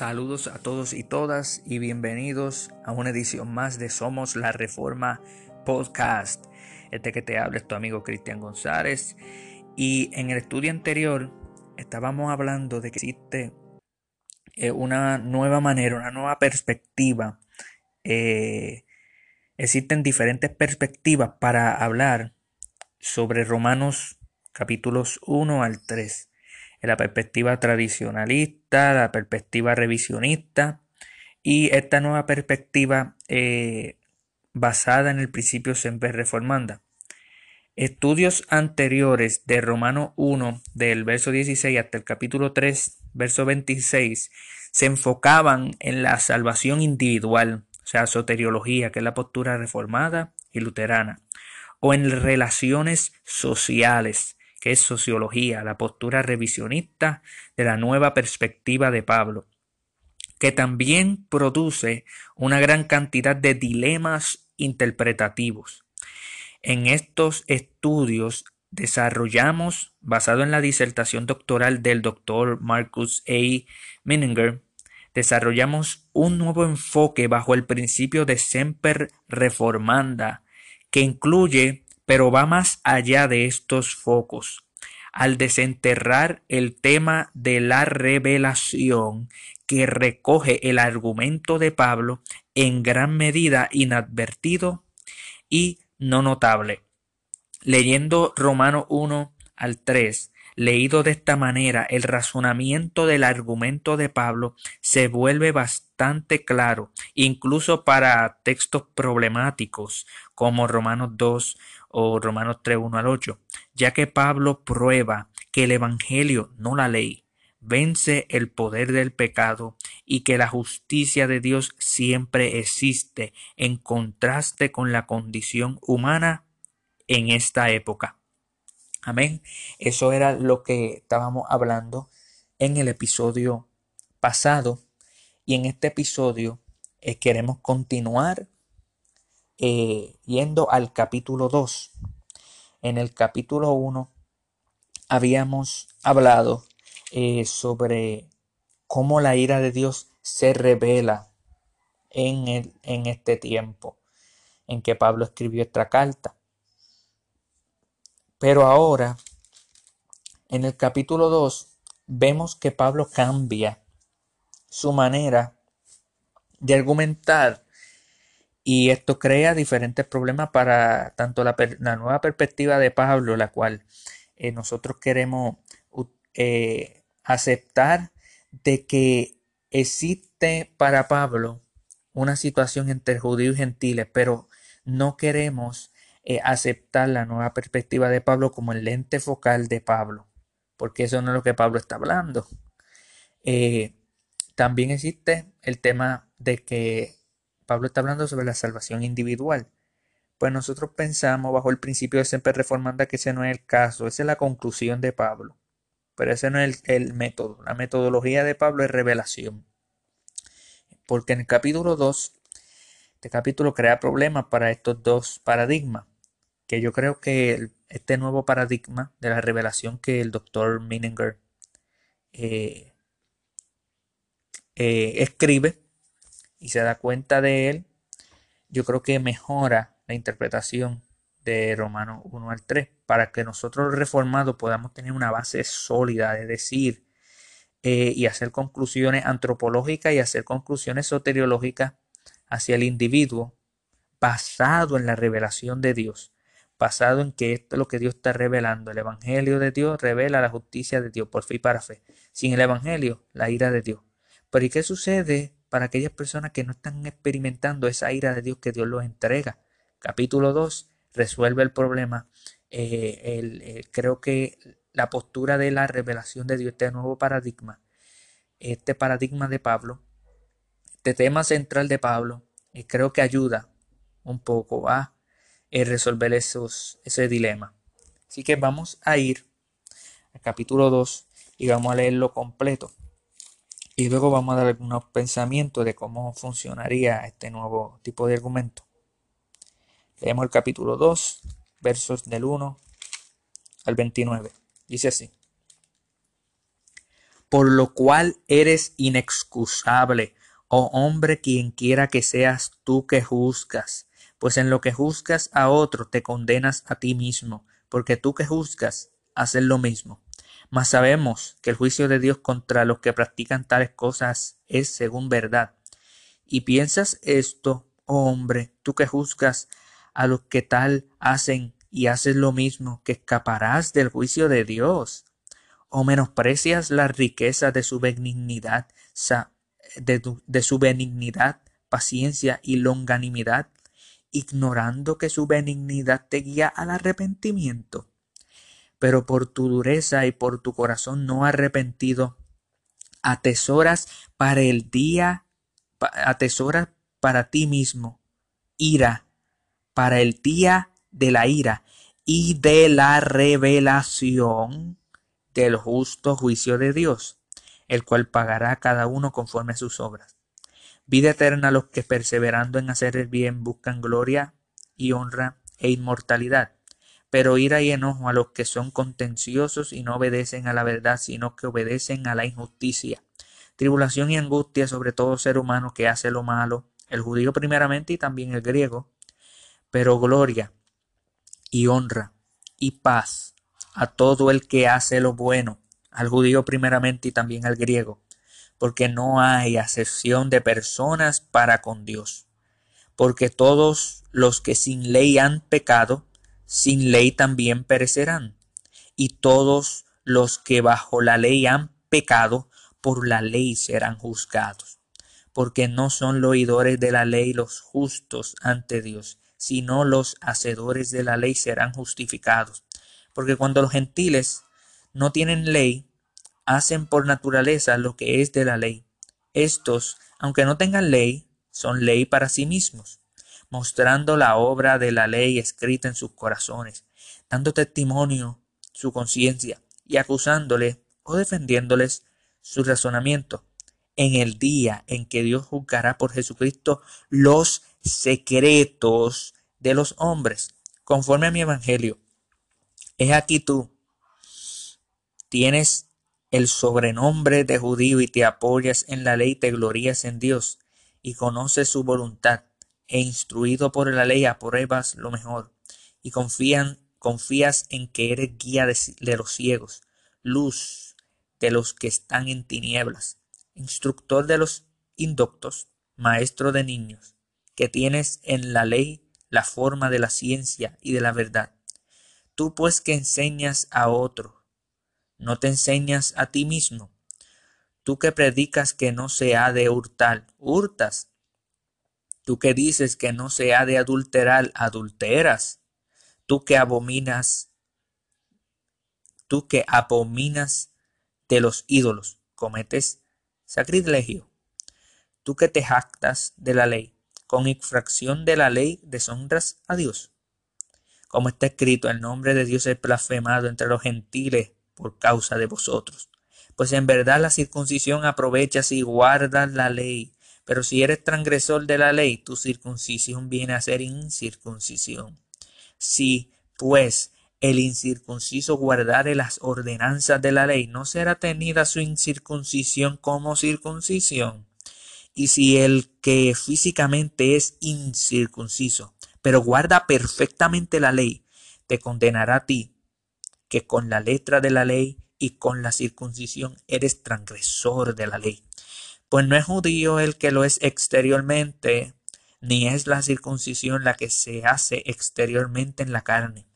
Saludos a todos y todas y bienvenidos a una edición más de Somos la Reforma Podcast. Este que te habla es tu amigo Cristian González. Y en el estudio anterior estábamos hablando de que existe eh, una nueva manera, una nueva perspectiva. Eh, existen diferentes perspectivas para hablar sobre Romanos capítulos 1 al 3 la perspectiva tradicionalista, la perspectiva revisionista y esta nueva perspectiva eh, basada en el principio siempre reformanda. Estudios anteriores de Romano 1, del verso 16 hasta el capítulo 3, verso 26, se enfocaban en la salvación individual, o sea, soteriología, que es la postura reformada y luterana, o en relaciones sociales, que es sociología, la postura revisionista de la nueva perspectiva de Pablo, que también produce una gran cantidad de dilemas interpretativos. En estos estudios desarrollamos, basado en la disertación doctoral del doctor Marcus A. Mininger, desarrollamos un nuevo enfoque bajo el principio de Semper Reformanda, que incluye pero va más allá de estos focos. Al desenterrar el tema de la revelación que recoge el argumento de Pablo en gran medida inadvertido y no notable. Leyendo Romano 1 al 3, leído de esta manera, el razonamiento del argumento de Pablo se vuelve bastante claro, incluso para textos problemáticos como Romanos 2 o Romanos 3, 1 al 8, ya que Pablo prueba que el Evangelio, no la ley, vence el poder del pecado y que la justicia de Dios siempre existe en contraste con la condición humana en esta época. Amén. Eso era lo que estábamos hablando en el episodio pasado y en este episodio eh, queremos continuar eh, yendo al capítulo 2. En el capítulo 1 habíamos hablado eh, sobre cómo la ira de Dios se revela en, en este tiempo en que Pablo escribió esta carta. Pero ahora, en el capítulo 2, vemos que Pablo cambia su manera de argumentar y esto crea diferentes problemas para tanto la, nueva perspectiva de Pablo, la cual eh, nosotros queremos eh, aceptar de que existe para Pablo una situación entre judíos y gentiles, pero no queremos eh, aceptar la nueva perspectiva de Pablo como el lente focal de Pablo, porque eso no es lo que Pablo está hablando. también existe el tema de que Pablo está hablando sobre la salvación individual. Pues nosotros pensamos bajo el principio de siempre reformanda que ese no es el caso, esa es la conclusión de Pablo. Pero ese no es el, método. La metodología de Pablo es revelación. Porque en el capítulo 2, este capítulo crea problemas para estos dos paradigmas. Que yo creo que este nuevo paradigma de la revelación que el doctor Mininger eh, eh, escribe y se da cuenta de él, yo creo que mejora la interpretación de Romanos 1 al 3 para que nosotros reformados podamos tener una base sólida de decir eh, y hacer conclusiones antropológicas y hacer conclusiones soteriológicas hacia el individuo basado en la revelación de Dios, basado en que esto es lo que Dios está revelando. El Evangelio de Dios revela la justicia de Dios por fe y para fe. Sin el Evangelio, la ira de Dios. Pero ¿y qué sucede para aquellas personas que no están experimentando esa ira de Dios que Dios los entrega. Capítulo 2 resuelve el problema. Eh, eh, creo que la postura de la revelación de Dios, este nuevo paradigma, este paradigma de Pablo, este tema central de Pablo, y creo que ayuda un poco a eh, resolver esos, ese dilema. Así que vamos a ir al capítulo 2 y vamos a leerlo completo. Y luego vamos a dar algunos pensamientos de cómo funcionaría este nuevo tipo de argumento. Leemos el capítulo 2, versos del 1 al 29. Dice así. por lo cual eres inexcusable, oh hombre quien quiera que seas tú que juzgas, pues en lo que juzgas a otro te condenas a ti mismo, porque tú que juzgas haces lo mismo. Mas sabemos que el juicio de Dios contra los que practican tales cosas es según verdad. Y piensas esto, oh hombre, tú que juzgas a los que tal hacen y haces lo mismo, que escaparás del juicio de Dios. O menosprecias la riqueza de su benignidad, de, su benignidad, paciencia y longanimidad, ignorando que su benignidad te guía al arrepentimiento. Pero por tu dureza y por tu corazón no arrepentido, atesoras para el día, atesoras para ti mismo, ira, para el día de la ira y de la revelación del justo juicio de Dios, el cual pagará a cada uno conforme a sus obras. Vida eterna a los que perseverando en hacer el bien buscan gloria y honra e inmortalidad, pero ira y enojo a los que son contenciosos y no obedecen a la verdad, sino que obedecen a la injusticia. Tribulación y angustia sobre todo ser humano que hace lo malo, el judío primeramente y también el griego, pero gloria y honra y paz a todo el que hace lo bueno, al judío primeramente y también al griego, porque no hay acepción de personas para con Dios, porque todos los que sin ley han pecado, sin ley también perecerán, y todos los que bajo la ley han pecado, por la ley serán juzgados, porque no son los oidores de la ley los justos ante Dios, sino los hacedores de la ley serán justificados. Porque cuando los gentiles no tienen ley, hacen por naturaleza lo que es de la ley. Estos, aunque no tengan ley, son ley para sí mismos, mostrando la obra de la ley escrita en sus corazones, dando testimonio su conciencia y acusándole o defendiéndoles su razonamiento en el día en que Dios juzgará por Jesucristo los secretos de los hombres, conforme a mi evangelio. Es aquí tú. Tienes el sobrenombre de judío y te apoyas en la ley, te glorías en Dios y conoces su voluntad e instruido por la ley apruebas lo mejor y confían, confías en que eres guía de, de los ciegos, luz de los que están en tinieblas, instructor de los indoctos, maestro de niños, que tienes en la ley la forma de la ciencia y de la verdad. Tú pues que enseñas a otro, no te enseñas a ti mismo. Tú que predicas que no se ha de hurtar, hurtas. Tú que dices que no se ha de adulterar, adulteras. Tú que abominas, tú que abominas de los ídolos, cometes sacrilegio. Tú que te jactas de la ley, con infracción de la ley deshonras a Dios. Como está escrito, el nombre de Dios es blasfemado entre los gentiles por causa de vosotros. Pues en verdad la circuncisión aprovechas y guardas la ley. Pero si eres transgresor de la ley, tu circuncisión viene a ser incircuncisión. Si, pues, el incircunciso guardare las ordenanzas de la ley, no será tenida su incircuncisión como circuncisión. Y si el que físicamente es incircunciso, pero guarda perfectamente la ley, te condenará a ti, que con la letra de la ley y con la circuncisión eres transgresor de la ley. Pues no es judío el que lo es exteriormente, ni es la circuncisión la que se hace exteriormente en la carne,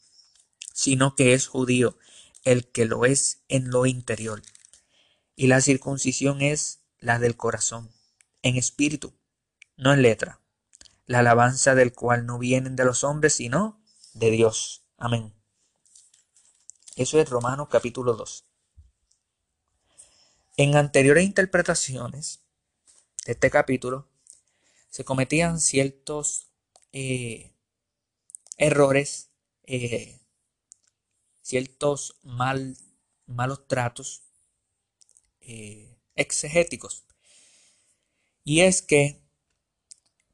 sino que es judío el que lo es en lo interior. Y la circuncisión es la del corazón en espíritu, no en letra, la alabanza del cual no vienen de los hombres, sino de Dios. Amén. Eso es Romanos capítulo 2. En anteriores interpretaciones de este capítulo se cometían ciertos eh, errores, eh, ciertos mal, malos tratos eh, exegéticos. Y es que,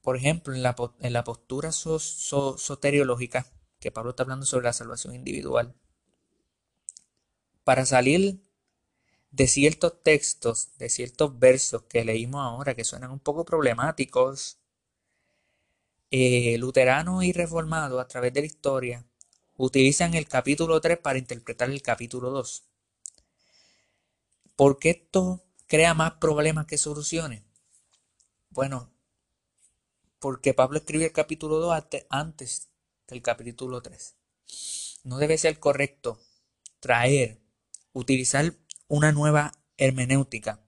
por ejemplo, en la, en la postura soteriológica, que Pablo está hablando sobre la salvación individual, para salir de ciertos textos, de ciertos versos que leímos ahora que suenan un poco problemáticos, eh, luteranos y reformados a través de la historia utilizan el capítulo 3 para interpretar el capítulo 2. ¿Por qué esto crea más problemas que soluciones? Bueno, porque Pablo escribió el capítulo 2 antes del capítulo 3. No debe ser correcto traer, utilizar una nueva hermenéutica,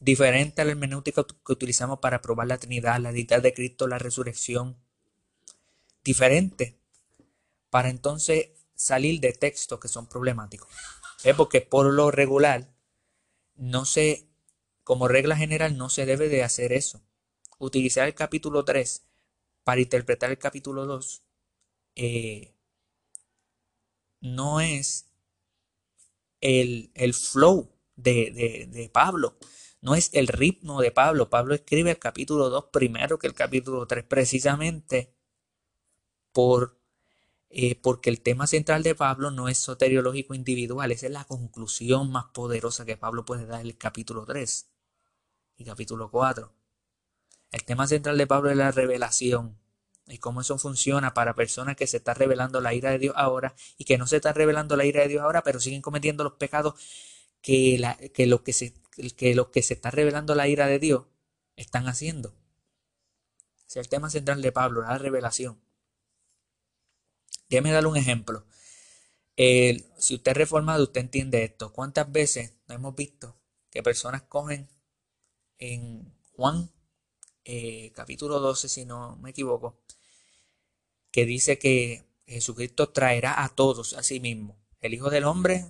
diferente a la hermenéutica que utilizamos para probar la Trinidad, la deidad de Cristo, la resurrección, diferente, para entonces salir de textos que son problemáticos. Porque por lo regular, no se, como regla general, no se debe de hacer eso. Utilizar el capítulo 3 para interpretar el capítulo 2 eh, no es el, flow de, de, Pablo, no es el ritmo de Pablo. Pablo escribe el capítulo 2 primero que el capítulo 3, precisamente por, eh, porque el tema central de Pablo no es soteriológico individual, esa es la conclusión más poderosa que Pablo puede dar en el capítulo 3 y capítulo 4. El tema central de Pablo es la revelación y cómo eso funciona para personas que se está revelando la ira de Dios ahora y que no se está revelando la ira de Dios ahora, pero siguen cometiendo los pecados que, la, que, los que, se, que que se está revelando la ira de Dios están haciendo. Es el tema central de Pablo, la revelación. Déjeme darle un ejemplo. si usted es reformado, usted entiende esto. ¿Cuántas veces hemos visto que personas cogen en Juan eh, capítulo 12, si no me equivoco, que dice que Jesucristo traerá a todos a sí mismo. El Hijo del Hombre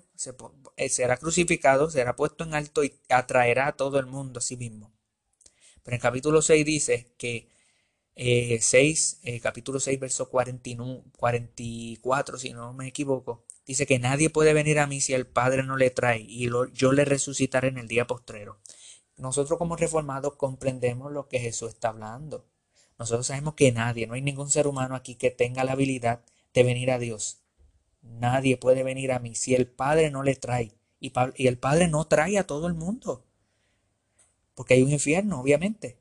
eh, será crucificado, será puesto en alto y atraerá a todo el mundo a sí mismo. Pero en capítulo 6 dice que 6, eh, capítulo 6, verso 44, si no me equivoco, dice que nadie puede venir a mí si el Padre no le trae y yo le resucitaré en el día postrero. Nosotros como reformados comprendemos lo que Jesús está hablando. Nosotros sabemos que nadie, no hay ningún ser humano aquí que tenga la habilidad de venir a Dios. Nadie puede venir a mí si el Padre no le trae. Y, el Padre no trae a todo el mundo. Porque hay un infierno, obviamente.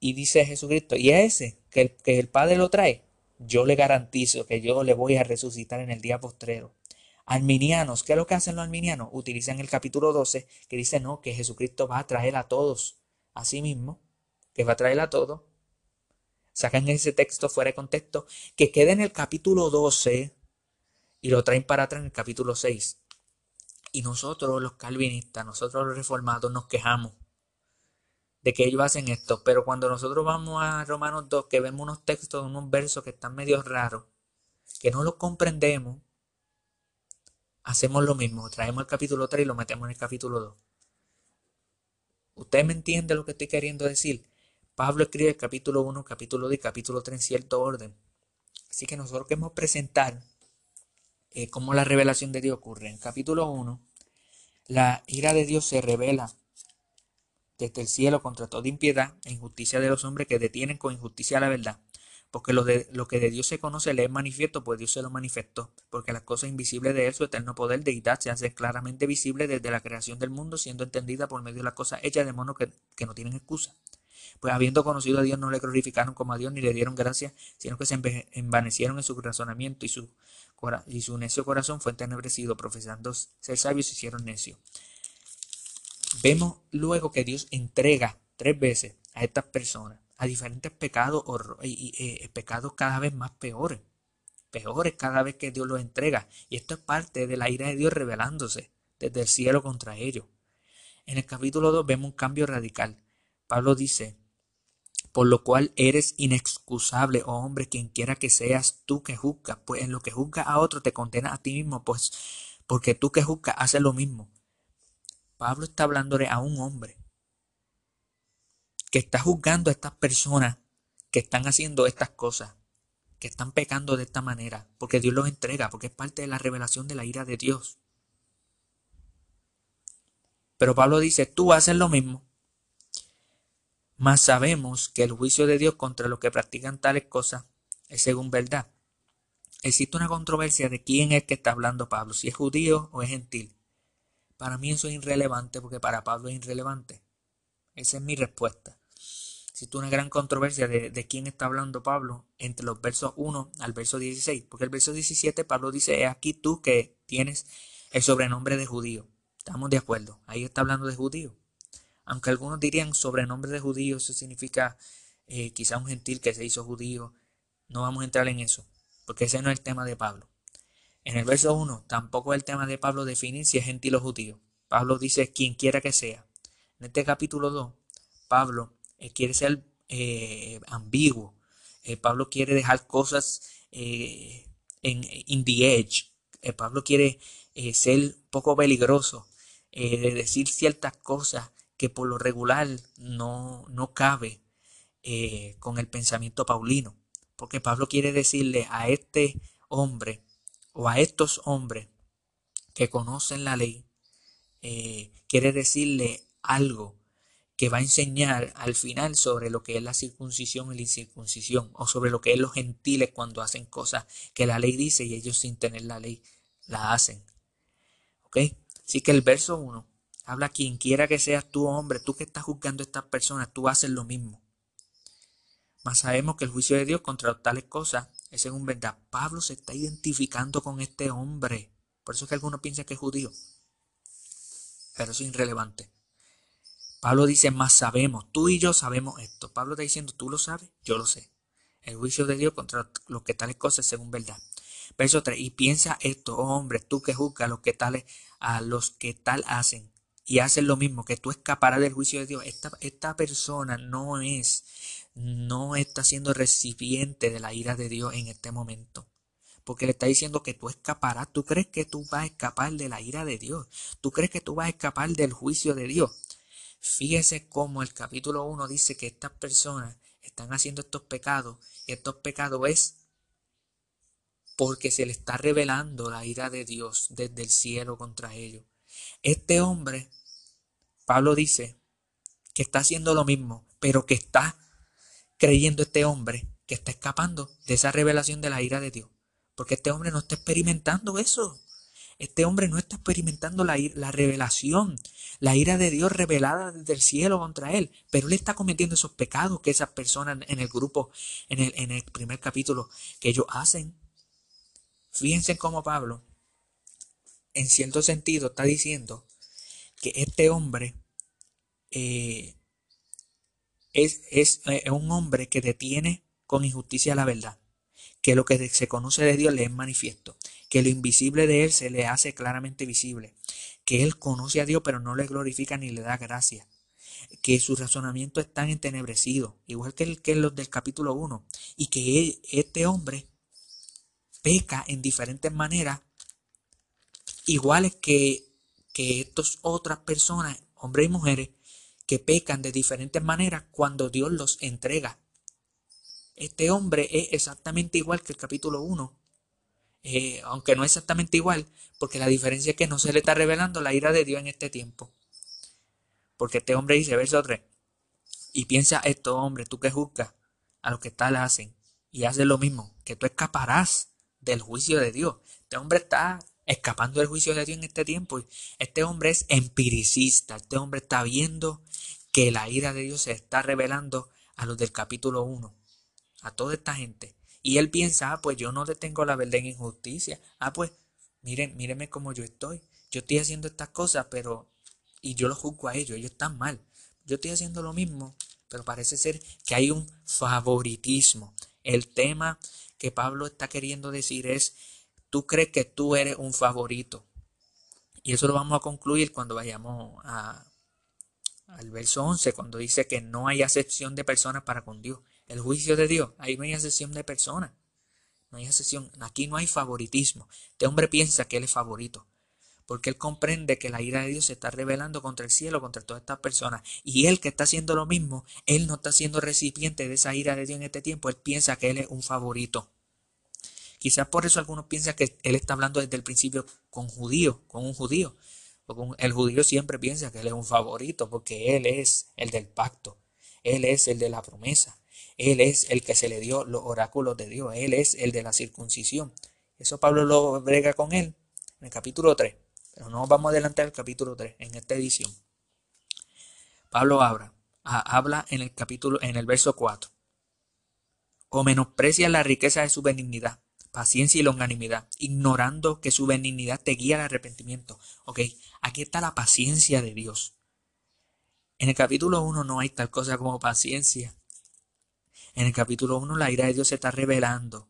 Y dice Jesucristo, y a ese que el, que el Padre lo trae, yo le garantizo que yo le voy a resucitar en el día postrero. Arminianos, ¿qué es lo que hacen los arminianos? Utilizan el capítulo 12 que dice no, que Jesucristo va a traer a todos a sí mismo, que va a traer a todos. Sacan ese texto fuera de contexto, que queda en el capítulo 12 y lo traen para atrás en el capítulo 6. Y nosotros, los calvinistas, nosotros los reformados, nos quejamos de que ellos hacen esto. Pero cuando nosotros vamos a Romanos 2, que vemos unos textos, unos versos que están medio raros, que no los comprendemos, hacemos lo mismo, traemos el capítulo 3 y lo metemos en el capítulo 2. ¿Usted me entiende lo que estoy queriendo decir? Pablo escribe capítulo 1, capítulo 2 y capítulo 3 en cierto orden. Así que nosotros queremos presentar eh, cómo la revelación de Dios ocurre. En capítulo 1, la ira de Dios se revela desde el cielo contra toda impiedad e injusticia de los hombres que detienen con injusticia la verdad porque lo, de, lo que de Dios se conoce le es manifiesto, pues Dios se lo manifestó, porque las cosas invisibles de Él, su eterno poder, deidad, se hacen claramente visibles desde la creación del mundo, siendo entendida por medio de las cosas hechas de modo que, no tienen excusa. Pues habiendo conocido a Dios, no le glorificaron como a Dios ni le dieron gracias, sino que se envanecieron en su razonamiento y su, y su necio corazón fue entenebrecido, profesando ser sabios, se hicieron necios. Vemos luego que Dios entrega tres veces a estas personas a diferentes pecados y, eh, pecados cada vez más peores, peores cada vez que Dios los entrega. Y esto es parte de la ira de Dios revelándose desde el cielo contra ellos. En el capítulo 2 vemos un cambio radical. Pablo dice, por lo cual eres inexcusable, oh hombre, quien quiera que seas tú que juzgas, pues en lo que juzgas a otro te condena a ti mismo, pues porque tú que juzgas haces lo mismo. Pablo está hablándole a un hombre que está juzgando a estas personas que están haciendo estas cosas, que están pecando de esta manera, porque Dios los entrega, porque es parte de la revelación de la ira de Dios. Pero Pablo dice, tú haces lo mismo. Mas sabemos que el juicio de Dios contra los que practican tales cosas es según verdad. Existe una controversia de quién es que está hablando Pablo, si es judío o es gentil. Para mí eso es irrelevante porque para Pablo es irrelevante. Esa es mi respuesta. Existe una gran controversia de, de, quién está hablando Pablo entre los versos 1 al verso 16. Porque el verso 17 Pablo dice, es aquí tú que tienes el sobrenombre de judío. Estamos de acuerdo. Ahí está hablando de judío. Aunque algunos dirían sobrenombre de judío, eso significa eh, quizá un gentil que se hizo judío. No vamos a entrar en eso, porque ese no es el tema de Pablo. En el verso 1 tampoco es el tema de Pablo definir si es gentil o judío. Pablo dice quien quiera que sea. En este capítulo 2, Pablo eh, quiere ser eh, ambiguo. Pablo quiere dejar cosas en in the edge. Pablo quiere ser poco peligroso, de decir ciertas cosas que por lo regular no, no cabe con el pensamiento paulino. Porque Pablo quiere decirle a este hombre o a estos hombres que conocen la ley, eh, quiere decirle algo que va a enseñar al final sobre lo que es la circuncisión y la incircuncisión, o sobre lo que es los gentiles cuando hacen cosas que la ley dice y ellos sin tener la ley la hacen. ¿Ok? Así que el verso 1 habla quien quiera que seas tú hombre, tú que estás juzgando a estas personas, tú haces lo mismo. Mas sabemos que el juicio de Dios contra tales cosas es según verdad. Pablo se está identificando con este hombre. Por eso es que algunos piensan que es judío. Pero eso es irrelevante. Pablo dice, más sabemos, tú y yo sabemos esto. Pablo está diciendo, tú lo sabes, yo lo sé. El juicio de Dios contra los que tales cosas según verdad. Verso 3. Y piensa esto, oh hombre, tú que juzgas los que tales, a los que tal hacen y hacen lo mismo, que tú escaparás del juicio de Dios. Esta, esta persona no es no está siendo recipiente de la ira de Dios en este momento. Porque le está diciendo que tú escaparás. ¿Tú crees que tú vas a escapar de la ira de Dios? ¿Tú crees que tú vas a escapar del juicio de Dios? Fíjese cómo el capítulo 1 dice que estas personas están haciendo estos pecados. Y estos pecados es porque se le está revelando la ira de Dios desde el cielo contra ellos. Este hombre, Pablo dice, que está haciendo lo mismo, pero que está creyendo este hombre que está escapando de esa revelación de la ira de Dios. Porque este hombre no está experimentando eso. Este hombre no está experimentando la, la, revelación, la ira de Dios revelada desde el cielo contra él, pero él está cometiendo esos pecados que esas personas en el grupo, en el, en el primer capítulo, que ellos hacen. Fíjense cómo Pablo, en cierto sentido, está diciendo que este hombre eh, es, eh, es, un hombre que detiene con injusticia la verdad, que lo que se conoce de Dios le es manifiesto, que lo invisible de Él se le hace claramente visible, que Él conoce a Dios pero no le glorifica ni le da gracia, que su razonamiento es tan entenebrecido, igual que, el, que los del capítulo 1, y que este hombre peca en diferentes maneras, iguales que, que estas otras personas, hombres y mujeres, que pecan de diferentes maneras cuando Dios los entrega. Este hombre es exactamente igual que el capítulo 1, eh, aunque no exactamente igual, porque la diferencia es que no se le está revelando la ira de Dios en este tiempo. Porque este hombre dice, verso 3, y piensa esto, hombre, tú que juzgas a los que tal hacen, y haces lo mismo, que tú escaparás del juicio de Dios. Este hombre está escapando del juicio de Dios en este tiempo. Este hombre es empiricista, este hombre está viendo que la ira de Dios se está revelando a los del capítulo 1, a toda esta gente. Y él piensa, ah, pues yo no detengo la verdad en injusticia. Ah, pues, miren, mírenme cómo yo estoy. Yo estoy haciendo estas cosas, pero... Y yo lo juzgo a ellos, ellos están mal. Yo estoy haciendo lo mismo, pero parece ser que hay un favoritismo. El tema que Pablo está queriendo decir es tú crees que tú eres un favorito. Y eso lo vamos a concluir cuando vayamos a, al verso 11, cuando dice que no hay acepción de personas para con Dios. El juicio de Dios, ahí no hay acepción de personas. No hay acepción, aquí no hay favoritismo. Este hombre piensa que él es favorito, porque él comprende que la ira de Dios se está revelando contra el cielo, contra todas estas personas. Y él que está haciendo lo mismo, él no está siendo recipiente de esa ira de Dios en este tiempo, él piensa que él es un favorito. Quizás por eso algunos piensan que él está hablando desde el principio con judío, con un judío. El judío siempre piensa que él es un favorito porque él es el del pacto, él es el de la promesa, él es el que se le dio los oráculos de Dios, él es el de la circuncisión. Eso Pablo lo brega con él en el capítulo 3, Pero no vamos a adelantar el capítulo 3 en esta edición. Pablo habla, habla en el capítulo, en el verso 4. O menosprecia la riqueza de su benignidad, paciencia y longanimidad, ignorando que su benignidad te guía al arrepentimiento. Ok, aquí está la paciencia de Dios. En el capítulo 1 no hay tal cosa como paciencia. En el capítulo 1 la ira de Dios se está revelando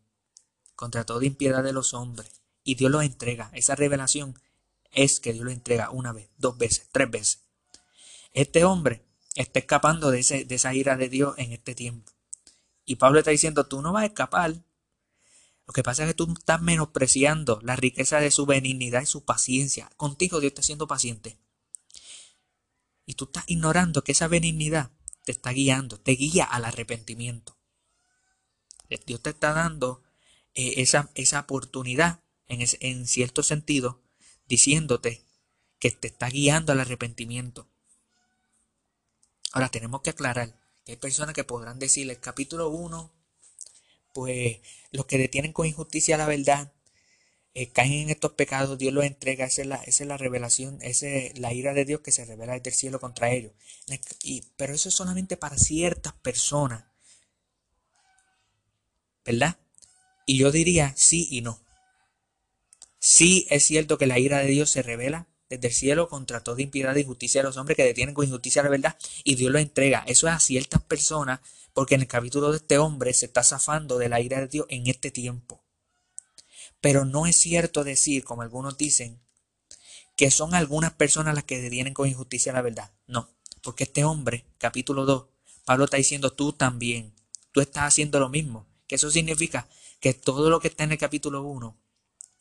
contra toda impiedad de los hombres y Dios lo entrega. Esa revelación es que Dios lo entrega una vez, dos veces, tres veces. Este hombre está escapando de, ese, de esa ira de Dios en este tiempo. Y Pablo está diciendo, tú no vas a escapar. Lo que pasa es que tú estás menospreciando la riqueza de su benignidad y su paciencia. Contigo Dios está siendo paciente. Y tú estás ignorando que esa benignidad te está guiando, te guía al arrepentimiento. Dios te está dando eh, esa, esa oportunidad, en, en cierto sentido, diciéndote que te está guiando al arrepentimiento. Ahora tenemos que aclarar que hay personas que podrán decir el capítulo 1, pues los que detienen con injusticia la verdad, eh, caen en estos pecados, Dios los entrega, esa es la, es la revelación, esa es la ira de Dios que se revela desde el cielo contra ellos. Y, pero eso es solamente para ciertas personas. ¿Verdad? Y yo diría sí y no. Sí es cierto que la ira de Dios se revela desde el cielo contra toda impiedad y injusticia de los hombres que detienen con injusticia la verdad y Dios lo entrega. Eso es a ciertas personas porque en el capítulo de este hombre se está zafando de la ira de Dios en este tiempo. Pero no es cierto decir, como algunos dicen, que son algunas personas las que detienen con injusticia la verdad. No, porque este hombre, capítulo 2, Pablo está diciendo tú también, tú estás haciendo lo mismo. Que eso significa que todo lo que está en el capítulo 1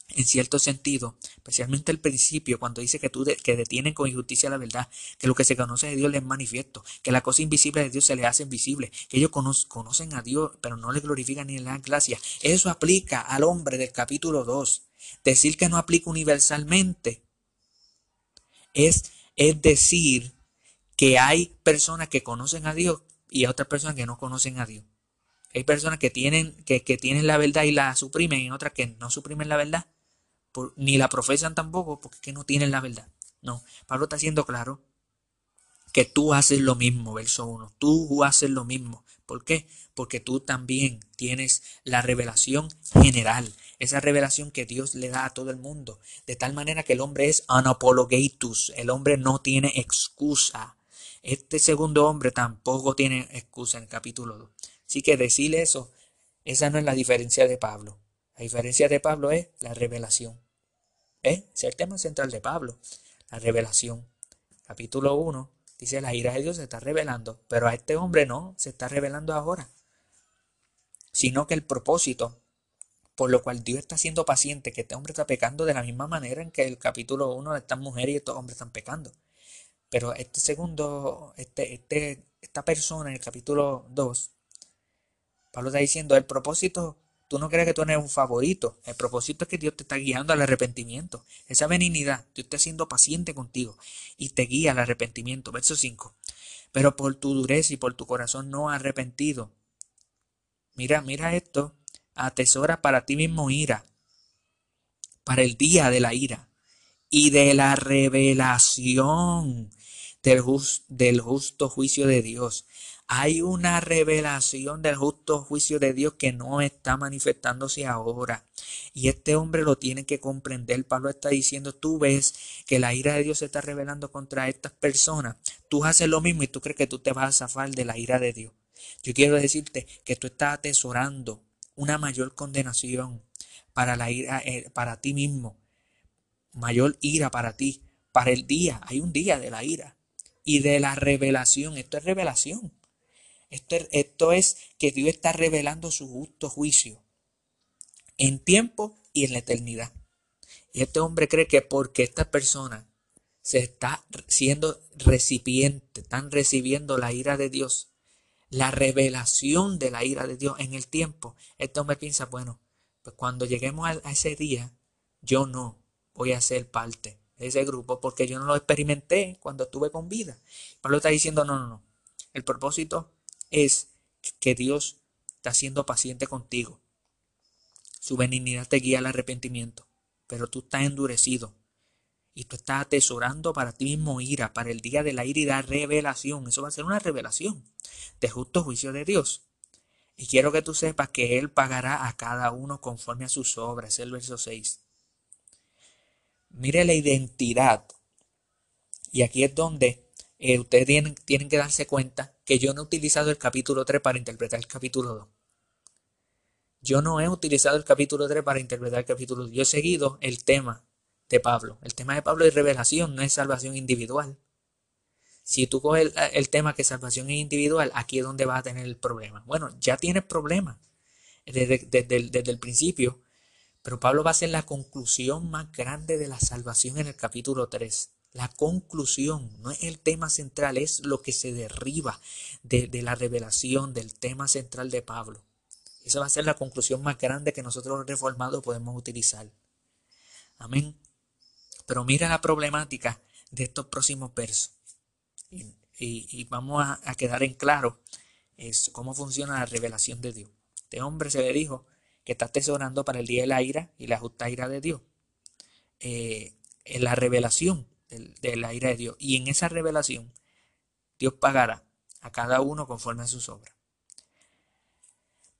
en cierto sentido, especialmente el principio, cuando dice que, tú que detienen con injusticia la verdad, que lo que se conoce de Dios les es manifiesto, que la cosa invisible de Dios se les hace visible, que ellos conocen a Dios, pero no le glorifican ni le dan gracia. Eso aplica al hombre del capítulo 2. Decir que no aplica universalmente es, es decir que hay personas que conocen a Dios y otras personas que no conocen a Dios. Hay personas que tienen, que, que tienen la verdad y la suprimen y otras que no suprimen la verdad ni la profesan tampoco porque que no tienen la verdad. No, Pablo está haciendo claro que tú haces lo mismo, verso 1, tú haces lo mismo. ¿Por qué? Porque tú también tienes la revelación general, esa revelación que Dios le da a todo el mundo, de tal manera que el hombre es anapologetus, el hombre no tiene excusa. Este segundo hombre tampoco tiene excusa en el capítulo 2. Así que decirle eso, esa no es la diferencia de Pablo. La diferencia de Pablo es la revelación. Es el tema central de Pablo, la revelación. Capítulo 1 dice, la ira de Dios se está revelando, pero a este hombre no, se está revelando ahora. Sino que el propósito por lo cual Dios está siendo paciente, que este hombre está pecando de la misma manera en que el capítulo 1 estas mujeres y estos hombres están pecando. Pero este segundo, este, este, esta persona en el capítulo 2, Pablo está diciendo, el propósito Tú no crees que tú eres un favorito. El propósito es que Dios te está guiando al arrepentimiento. Esa benignidad, Dios está siendo paciente contigo y te guía al arrepentimiento. Verso 5. Pero por tu dureza y por tu corazón no arrepentido. Mira, mira esto. Atesora para ti mismo ira. Para el día de la ira y de la revelación del, del justo juicio de Dios hay una revelación del justo juicio de Dios que no está manifestándose ahora. Y este hombre lo tiene que comprender. Pablo está diciendo, tú ves que la ira de Dios se está revelando contra estas personas. Tú haces lo mismo y tú crees que tú te vas a zafar de la ira de Dios. Yo quiero decirte que tú estás atesorando una mayor condenación para la ira, eh, para ti mismo. Mayor ira para ti, para el día. Hay un día de la ira y de la revelación. Esto es revelación. Esto, es que Dios está revelando su justo juicio en tiempo y en la eternidad. Y este hombre cree que porque esta persona se está siendo recipiente, están recibiendo la ira de Dios, la revelación de la ira de Dios en el tiempo, este hombre piensa, bueno, pues cuando lleguemos a, ese día, yo no voy a ser parte de ese grupo porque yo no lo experimenté cuando estuve con vida. Pablo está diciendo, no, no, no. El propósito es que Dios está siendo paciente contigo. Su benignidad te guía al arrepentimiento, pero tú estás endurecido y tú estás atesorando para ti mismo ira, para el día de la ira y la revelación. Eso va a ser una revelación de justo juicio de Dios. Y quiero que tú sepas que Él pagará a cada uno conforme a sus obras. El verso 6. Mire la identidad. Y aquí es donde eh, ustedes tienen, tienen que darse cuenta que yo no he utilizado el capítulo 3 para interpretar el capítulo 2. Yo no he utilizado el capítulo 3 para interpretar el capítulo 2. Yo he seguido el tema de Pablo. El tema de Pablo es revelación, no es salvación individual. Si tú coges el, tema que salvación es individual, aquí es donde vas a tener el problema. Bueno, ya tienes problema desde, desde el principio, pero Pablo va a hacer la conclusión más grande de la salvación en el capítulo 3. La conclusión no es el tema central, es lo que se derriba de, de, la revelación del tema central de Pablo. Esa va a ser la conclusión más grande que nosotros los reformados podemos utilizar. Amén. Pero mira la problemática de estos próximos versos. Y, vamos a, quedar en claro es cómo funciona la revelación de Dios. Este hombre se le dijo que está atesorando para el día de la ira y la justa ira de Dios. Eh, en la revelación de la ira de Dios. Y en esa revelación, Dios pagará a cada uno conforme a sus obras.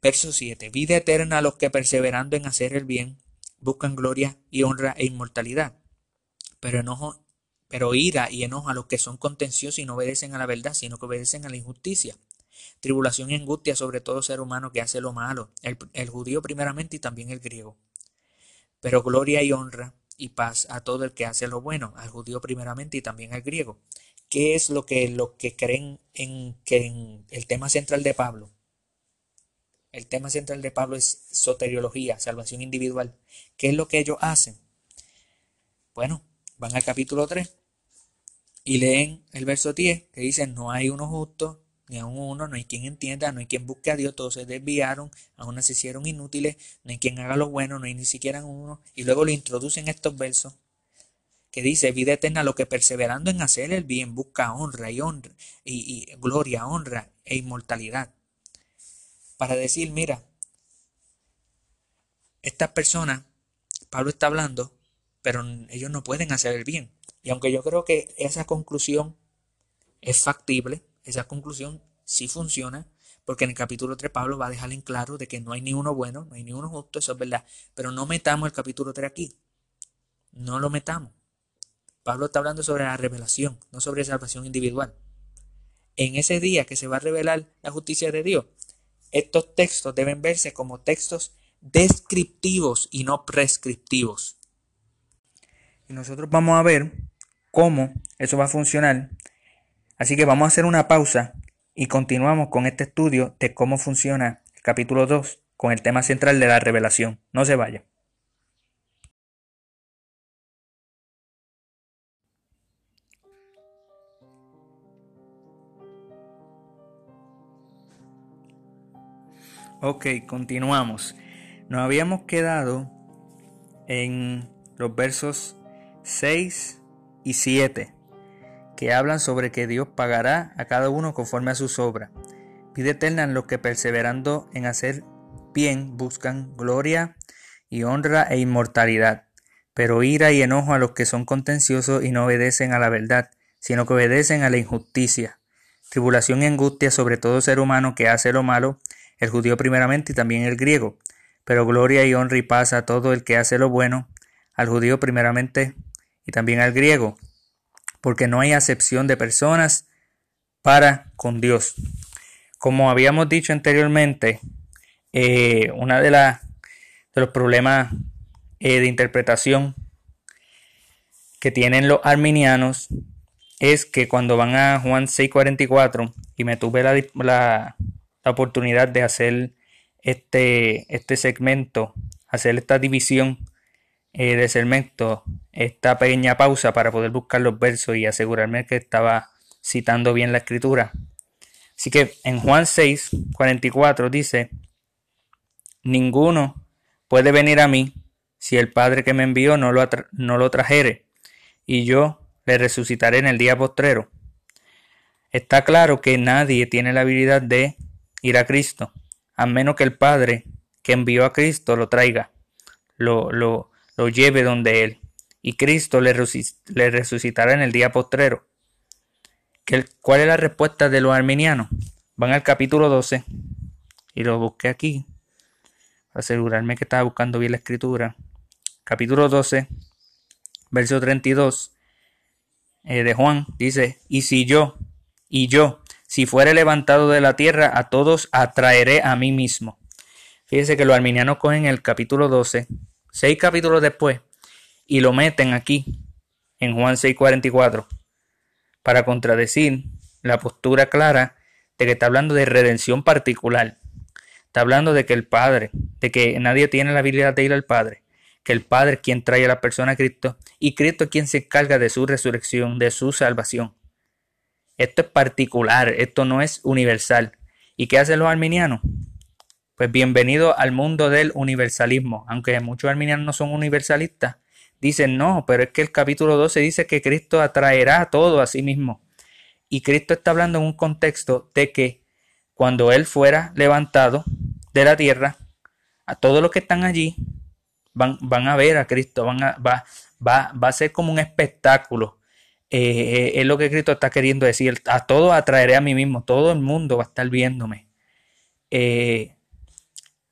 Verso 7. Vida eterna a los que perseverando en hacer el bien buscan gloria y honra e inmortalidad. Pero enojo pero ira y enojo a los que son contenciosos y no obedecen a la verdad, sino que obedecen a la injusticia. Tribulación y angustia sobre todo ser humano que hace lo malo, el, judío primeramente y también el griego. Pero gloria y honra y paz a todo el que hace lo bueno, al judío primeramente y también al griego. ¿Qué es lo que, lo que creen en, que en el tema central de Pablo? El tema central de Pablo es soteriología, salvación individual. ¿Qué es lo que ellos hacen? Bueno, van al capítulo 3 y leen el verso 10 que dice, no hay uno justo, ni aun uno, no hay quien entienda, no hay quien busque a Dios, todos se desviaron, aún se hicieron inútiles, no hay quien haga lo bueno, no hay ni siquiera uno. Y luego lo introducen estos versos que dice, vida eterna, lo que perseverando en hacer el bien busca honra y honra, y gloria, honra e inmortalidad. Para decir, mira, estas personas, Pablo está hablando, pero ellos no pueden hacer el bien. Y aunque yo creo que esa conclusión es factible, esa conclusión sí funciona, porque en el capítulo 3 Pablo va a dejar en claro de que no hay ni uno bueno, no hay ni uno justo, eso es verdad. Pero no metamos el capítulo 3 aquí. No lo metamos. Pablo está hablando sobre la revelación, no sobre salvación individual. En ese día que se va a revelar la justicia de Dios, estos textos deben verse como textos descriptivos y no prescriptivos. Y nosotros vamos a ver cómo eso va a funcionar. Así que vamos a hacer una pausa y continuamos con este estudio de cómo funciona el capítulo 2 con el tema central de la revelación. No se vaya. Ok, continuamos. Nos habíamos quedado en los versos 6 y 7, que hablan sobre que Dios pagará a cada uno conforme a sus obras. Pide eterna en los que perseverando en hacer bien buscan gloria y honra e inmortalidad, pero ira y enojo a los que son contenciosos y no obedecen a la verdad, sino que obedecen a la injusticia. Tribulación y angustia sobre todo ser humano que hace lo malo, el judío primeramente y también el griego, pero gloria y honra y paz a todo el que hace lo bueno, al judío primeramente y también al griego, porque no hay acepción de personas para con Dios. Como habíamos dicho anteriormente, eh, de, de los problemas eh, de interpretación que tienen los arminianos es que cuando van a Juan 6:44 y me tuve la, la, la, oportunidad de hacer este, este segmento, hacer esta división eh, de segmento esta pequeña pausa para poder buscar los versos y asegurarme que estaba citando bien la escritura. Así que en Juan 6, 44 dice, ninguno puede venir a mí si el Padre que me envió no lo, no lo trajere, y yo le resucitaré en el día postrero. Está claro que nadie tiene la habilidad de ir a Cristo, a menos que el Padre que envió a Cristo lo traiga, lo, lo, lo lleve donde Él. y Cristo le, resucitará en el día postrero. ¿Cuál es la respuesta de los arminianos? Van al capítulo 12 y lo busqué aquí para asegurarme que estaba buscando bien la escritura. Capítulo 12, verso 32 eh, de Juan dice, y si yo, y yo, si fuere levantado de la tierra, a todos atraeré a mí mismo. Fíjese que los arminianos cogen el capítulo 12, seis capítulos después, y lo meten aquí, en Juan 6:44, para contradecir la postura clara de que está hablando de redención particular. Está hablando de que el Padre, de que nadie tiene la habilidad de ir al Padre, que el Padre es quien trae a la persona a Cristo y Cristo es quien se encarga de su resurrección, de su salvación. Esto es particular, esto no es universal. ¿Y qué hacen los arminianos? Pues bienvenido al mundo del universalismo. Aunque muchos arminianos no son universalistas, dicen no, pero es que el capítulo 12 dice que Cristo atraerá todo a sí mismo. Y Cristo está hablando en un contexto de que cuando Él fuera levantado de la tierra, a todos los que están allí van, van a ver a Cristo, van a, va, va, va a ser como un espectáculo eh, es lo que Cristo está queriendo decir. A todos atraeré a mí mismo, todo el mundo va a estar viéndome. Eh,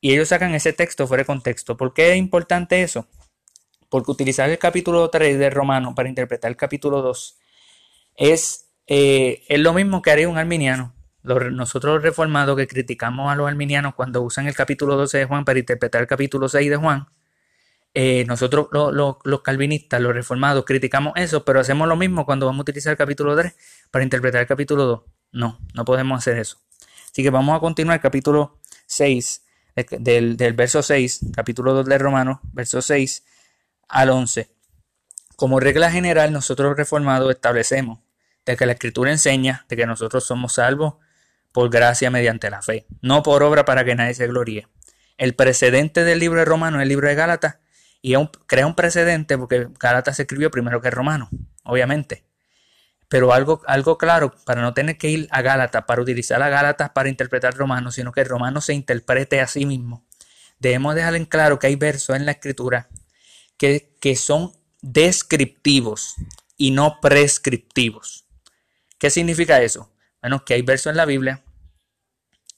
y ellos sacan ese texto fuera de contexto. ¿Por qué es importante eso? Porque utilizar el capítulo 3 de Romano para interpretar el capítulo 2 es, eh, es lo mismo que haría un arminiano. nosotros los reformados que criticamos a los arminianos cuando usan el capítulo 12 de Juan para interpretar el capítulo 6 de Juan, eh, nosotros los calvinistas, los reformados, criticamos eso, pero hacemos lo mismo cuando vamos a utilizar el capítulo 3 para interpretar el capítulo 2. No, no podemos hacer eso. Así que vamos a continuar el capítulo 6, eh, del, del verso 6, capítulo 2 de Romanos, verso 6 al 11. Como regla general, nosotros reformados establecemos de que la escritura enseña de que nosotros somos salvos por gracia mediante la fe, no por obra para que nadie se gloríe. El precedente del libro de Romanos es el libro de Gálatas y crea un precedente porque Gálatas se escribió primero que Romano, obviamente. Pero algo, algo claro, para no tener que ir a Gálatas, para utilizar a Gálatas para interpretar Romano, sino que Romano se interprete a sí mismo. Debemos dejar en claro que hay versos en la escritura que, que son descriptivos y no prescriptivos. ¿Qué significa eso? Bueno, que hay versos en la Biblia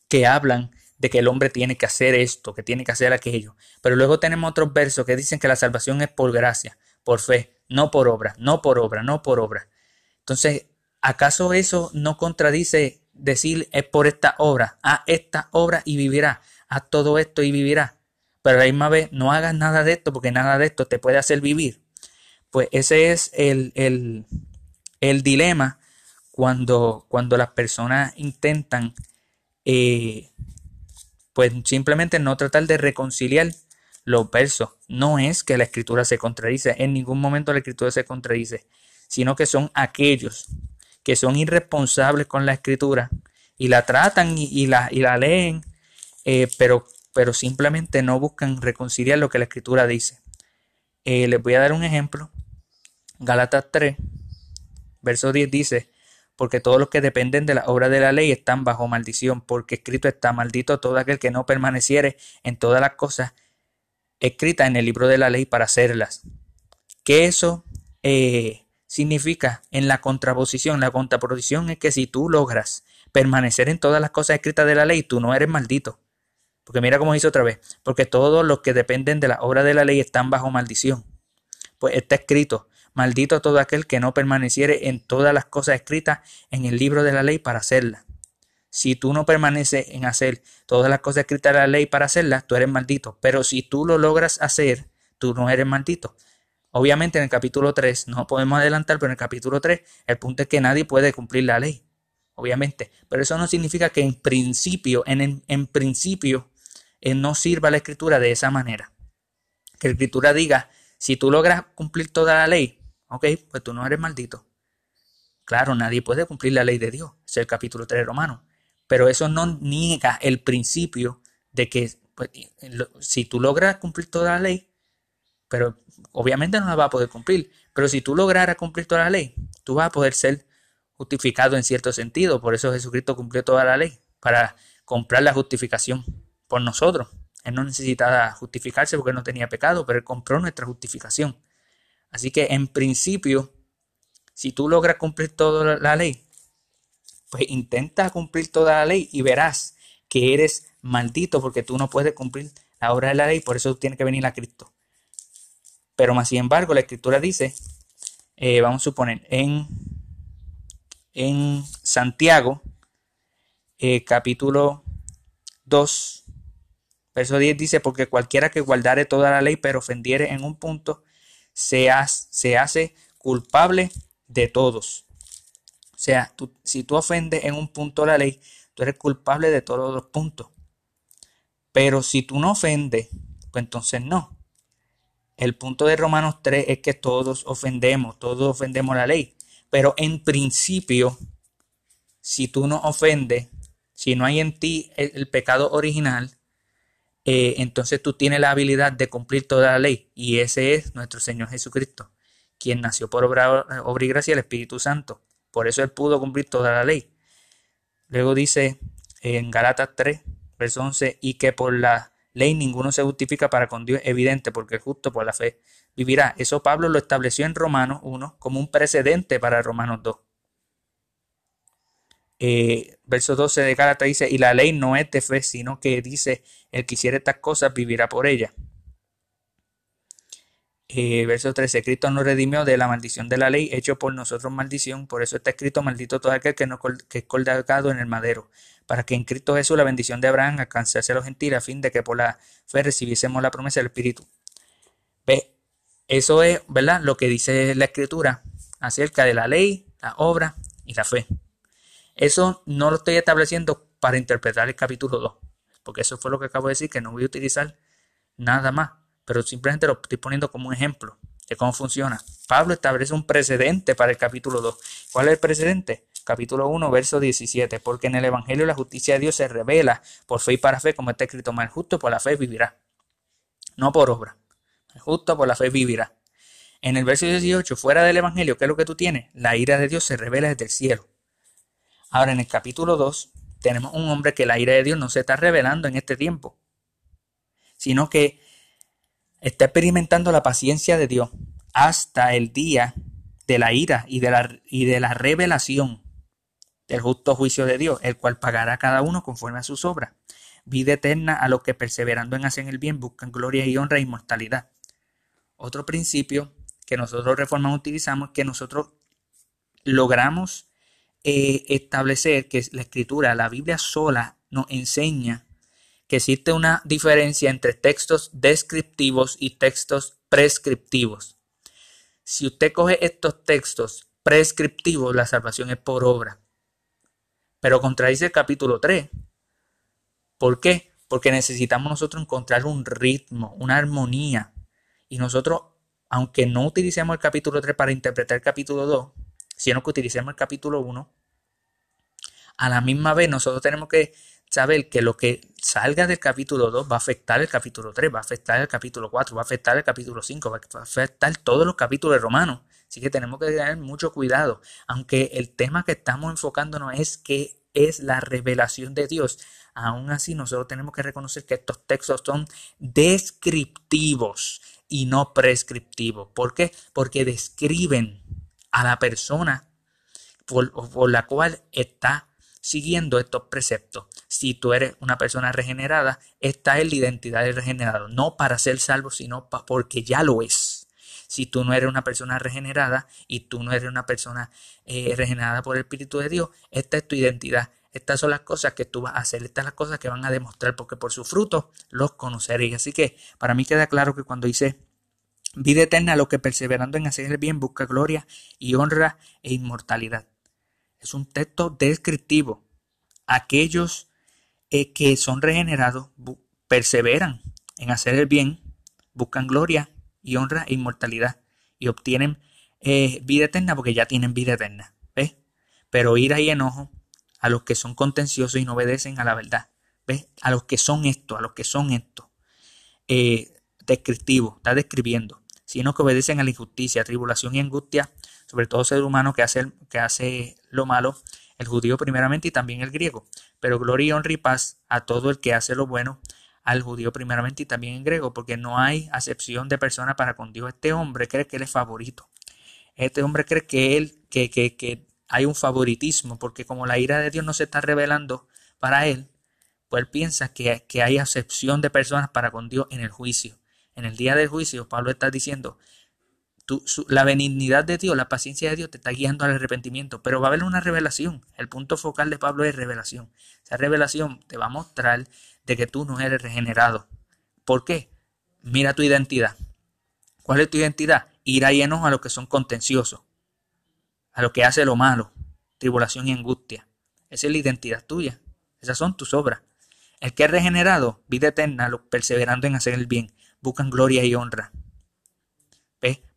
que hablan de que el hombre tiene que hacer esto, que tiene que hacer aquello. Pero luego tenemos otros versos que dicen que la salvación es por gracia, por fe, no por obra, no por obra, no por obra. Entonces, ¿acaso eso no contradice decir es por esta obra? A esta obra y vivirá, a todo esto y vivirá. Pero a la misma vez, no hagas nada de esto porque nada de esto te puede hacer vivir. Pues ese es el, el, el dilema cuando, cuando las personas intentan eh, pues simplemente no tratar de reconciliar los versos. No es que la escritura se contradice, en ningún momento la escritura se contradice, sino que son aquellos que son irresponsables con la escritura y la tratan y, la, y la, leen, eh, pero, pero simplemente no buscan reconciliar lo que la escritura dice. Eh, les voy a dar un ejemplo. Galatas 3, verso 10 dice, porque todos los que dependen de la obra de la ley están bajo maldición, porque escrito está maldito todo aquel que no permaneciere en todas las cosas escritas en el libro de la ley para hacerlas. ¿Qué eso eh, significa en la contraposición? La contraposición es que si tú logras permanecer en todas las cosas escritas de la ley, tú no eres maldito. Porque mira cómo dice otra vez, porque todos los que dependen de la obra de la ley están bajo maldición. Pues está escrito, Maldito todo aquel que no permaneciere en todas las cosas escritas en el libro de la ley para hacerlas. Si tú no permaneces en hacer todas las cosas escritas de la ley para hacerlas, tú eres maldito. Pero si tú lo logras hacer, tú no eres maldito. Obviamente en el capítulo 3, no podemos adelantar, pero en el capítulo 3 el punto es que nadie puede cumplir la ley. Obviamente. Pero eso no significa que en principio, en, en principio, eh, no sirva la escritura de esa manera. Que la escritura diga, si tú logras cumplir toda la ley, Ok, pues tú no eres maldito. Claro, nadie puede cumplir la ley de Dios. Es el capítulo 3 romano. Pero eso no niega el principio de que pues, si tú logras cumplir toda la ley, pero obviamente no la vas a poder cumplir. Pero si tú lograras cumplir toda la ley, tú vas a poder ser justificado en cierto sentido. Por eso Jesucristo cumplió toda la ley, para comprar la justificación por nosotros. Él no necesitaba justificarse porque no tenía pecado, pero él compró nuestra justificación. Así que en principio, si tú logras cumplir toda la ley, pues intenta cumplir toda la ley y verás que eres maldito porque tú no puedes cumplir la obra de la ley, por eso tienes que venir a Cristo. Pero más sin embargo, la escritura dice, eh, vamos a suponer, en, en Santiago, eh, capítulo 2, verso 10 dice, porque cualquiera que guardare toda la ley, pero ofendiere en un punto, se, se hace culpable de todos. O sea, si tú ofendes en un punto la ley, tú eres culpable de todos los puntos. Pero si tú no ofendes, pues entonces no. El punto de Romanos 3 es que todos ofendemos, todos ofendemos la ley. Pero en principio, si tú no ofendes, si no hay en ti el, pecado original, eh, entonces tú tienes la habilidad de cumplir toda la ley. Y ese es nuestro Señor Jesucristo, quien nació por obra, obra y gracia del Espíritu Santo. Por eso Él pudo cumplir toda la ley. Luego dice en Galatas 3, verso 11, y que por la ley ninguno se justifica para con Dios, evidente, porque justo por la fe vivirá. Eso Pablo lo estableció en Romanos 1 como un precedente para Romanos 2. Eh, verso 12 de Gálatas dice, y la ley no es de fe, sino que dice, el que hiciera estas cosas vivirá por ella. Eh, verso 13, Cristo nos redimió de la maldición de la ley, hecho por nosotros maldición, por eso está escrito, maldito todo aquel que, no, que es colgado en el madero, para que en Cristo Jesús la bendición de Abraham alcanzase a los gentiles, a fin de que por la fe recibiésemos la promesa del Espíritu. Ve, eso es, ¿verdad? Lo que dice la Escritura acerca de la ley, la obra y la fe. Eso no lo estoy estableciendo para interpretar el capítulo 2, porque eso fue lo que acabo de decir, que no voy a utilizar nada más, pero simplemente lo estoy poniendo como un ejemplo de cómo funciona. Pablo establece un precedente para el capítulo 2. ¿Cuál es el precedente? Capítulo 1, verso 17. Porque en el Evangelio la justicia de Dios se revela por fe y para fe, como está escrito, más justo por la fe vivirá. No por obra. Justo por la fe vivirá. En el verso 18, fuera del Evangelio, ¿qué es lo que tú tienes? La ira de Dios se revela desde el cielo. Ahora en el capítulo 2 tenemos un hombre que la ira de Dios no se está revelando en este tiempo, sino que está experimentando la paciencia de Dios hasta el día de la ira y de la, y de la revelación del justo juicio de Dios, el cual pagará a cada uno conforme a sus obras. Vida eterna a los que perseverando en hacer el bien buscan gloria y honra e inmortalidad. Otro principio que nosotros reformamos utilizamos es que nosotros logramos eh, establecer que la escritura, la Biblia sola, nos enseña que existe una diferencia entre textos descriptivos y textos prescriptivos. Si usted coge estos textos prescriptivos, la salvación es por obra. Pero contradice el capítulo 3. ¿Por qué? Porque necesitamos nosotros encontrar un ritmo, una armonía. Y nosotros, aunque no utilicemos el capítulo 3 para interpretar el capítulo 2, sino que utilicemos el capítulo 1, a la misma vez nosotros tenemos que saber que lo que salga del capítulo 2 va a afectar el capítulo 3, va a afectar el capítulo 4, va a afectar el capítulo 5, va a afectar todos los capítulos Romanos. Así que tenemos que tener mucho cuidado, aunque el tema que estamos enfocándonos es que es la revelación de Dios. Aún así, nosotros tenemos que reconocer que estos textos son descriptivos y no prescriptivos. ¿Por qué? Porque describen a la persona por, la cual está siguiendo estos preceptos. Si tú eres una persona regenerada, esta es la identidad del regenerado, no para ser salvo, sino porque ya lo es. Si tú no eres una persona regenerada y tú no eres una persona eh, regenerada por el Espíritu de Dios, esta es tu identidad. Estas son las cosas que tú vas a hacer, estas son las cosas que van a demostrar, porque por sus frutos los conoceréis. Así que para mí queda claro que cuando dice vida eterna, lo que perseverando en hacer el bien busca gloria y honra e inmortalidad. Es un texto descriptivo. Aquellos eh, que son regenerados perseveran en hacer el bien, buscan gloria y honra e inmortalidad y obtienen eh, vida eterna porque ya tienen vida eterna. ¿Ves? Pero ira y enojo a los que son contenciosos y no obedecen a la verdad. ¿Ves? A los que son esto, a los que son esto. Eh, descriptivo, está describiendo. Sino que obedecen a la injusticia, tribulación y angustia, sobre todo ser humano que hace, que hace lo malo, el judío primeramente y también el griego. Pero gloria, honra y paz a todo el que hace lo bueno, al judío primeramente y también en griego, porque no hay acepción de persona para con Dios. Este hombre cree que él es favorito. Este hombre cree que él, que, que, que hay un favoritismo, porque como la ira de Dios no se está revelando para él, pues él piensa que, que hay acepción de personas para con Dios en el juicio. En el día del juicio, Pablo está diciendo, la benignidad de Dios, la paciencia de Dios te está guiando al arrepentimiento, pero va a haber una revelación. El punto focal de Pablo es revelación. Esa revelación te va a mostrar de que tú no eres regenerado. ¿Por qué? Mira tu identidad. ¿Cuál es tu identidad? Ir y enojo a los que son contenciosos, a lo que hace lo malo, tribulación y angustia. Esa es la identidad tuya. Esas son tus obras. El que es regenerado, vida eterna, perseverando en hacer el bien, buscan gloria y honra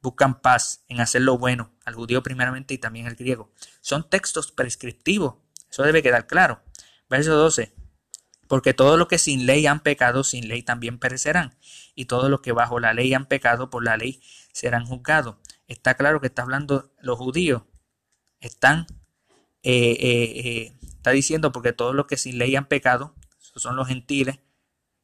buscan paz en hacer lo bueno, al judío primeramente y también al griego. Son textos prescriptivos, eso debe quedar claro. Verso 12. Porque todo lo que sin ley han pecado, sin ley también perecerán. Y todo lo que bajo la ley han pecado, por la ley serán juzgados. Está claro que está hablando los judíos. Están, eh, eh, eh, está diciendo porque todos los que sin ley han pecado, son los gentiles,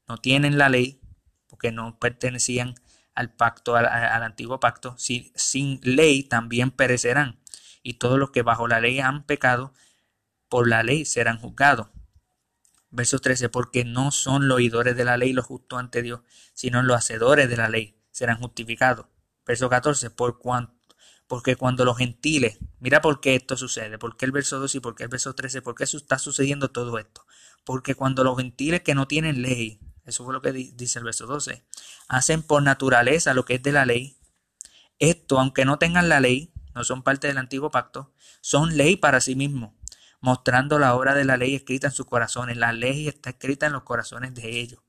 no tienen la ley, porque no pertenecían al pacto, al, antiguo pacto, sin, ley también perecerán, y todos los que bajo la ley han pecado, por la ley serán juzgados. Verso 13, porque no son los oidores de la ley los justos ante Dios, sino los hacedores de la ley serán justificados. Verso 14, por porque cuando los gentiles, mira por qué esto sucede, por qué el verso 2 y por qué el verso 13, por qué está sucediendo todo esto. Porque cuando los gentiles que no tienen ley, eso fue lo que dice el verso 12. Hacen por naturaleza lo que es de la ley. Esto, aunque no tengan la ley, no son parte del antiguo pacto, son ley para sí mismos, mostrando la obra de la ley escrita en sus corazones. La ley está escrita en los corazones de ellos.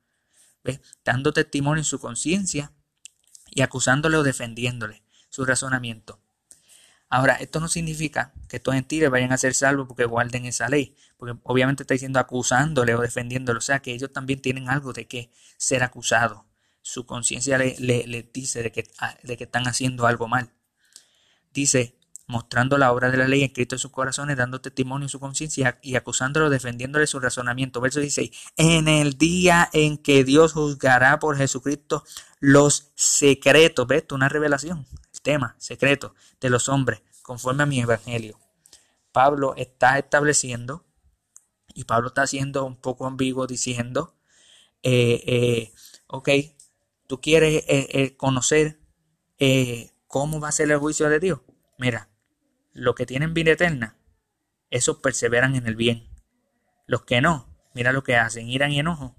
Dando testimonio en su conciencia y acusándole o defendiéndole su razonamiento. Ahora, esto no significa que estos gentiles vayan a ser salvos porque guarden esa ley, porque obviamente está diciendo acusándole o defendiéndole, o sea que ellos también tienen algo de que ser acusados. Su conciencia le, le, dice de que, ah, de que están haciendo algo mal. Dice, mostrando la obra de la ley escrito en sus corazones, dando testimonio en su conciencia y acusándolo, defendiéndole su razonamiento. Verso 16, en el día en que Dios juzgará por Jesucristo los secretos, ¿ves? Una revelación, tema secreto de los hombres, conforme a mi evangelio. Pablo está estableciendo, y Pablo está siendo un poco ambiguo diciendo, eh, eh, ok, tú quieres eh, conocer cómo va a ser el juicio de Dios. Mira, los que tienen vida eterna, esos perseveran en el bien. Los que no, mira lo que hacen, irán y enojo,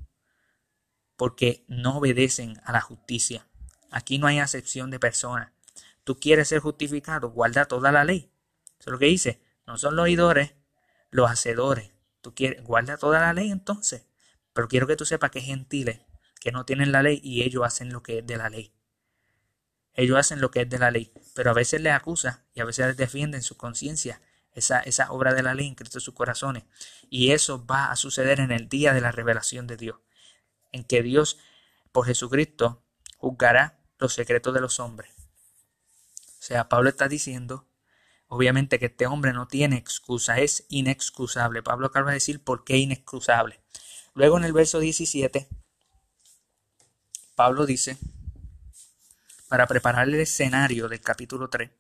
porque no obedecen a la justicia. Aquí no hay acepción de personas tú quieres ser justificado, guarda toda la ley. Eso es lo que dice. No son los oidores, los hacedores. Tú quieres, guarda toda la ley entonces. Pero quiero que tú sepas que gentiles que no tienen la ley y ellos hacen lo que es de la ley. Ellos hacen lo que es de la ley, pero a veces les acusa y a veces les defienden su conciencia, esa, esa obra de la ley inscrita en sus corazones. Y eso va a suceder en el día de la revelación de Dios, en que Dios, por Jesucristo, juzgará los secretos de los hombres o sea, Pablo está diciendo, obviamente, que este hombre no tiene excusa, es inexcusable. Pablo acaba de decir por qué inexcusable. Luego en el verso 17, Pablo dice, para preparar el escenario del capítulo 3,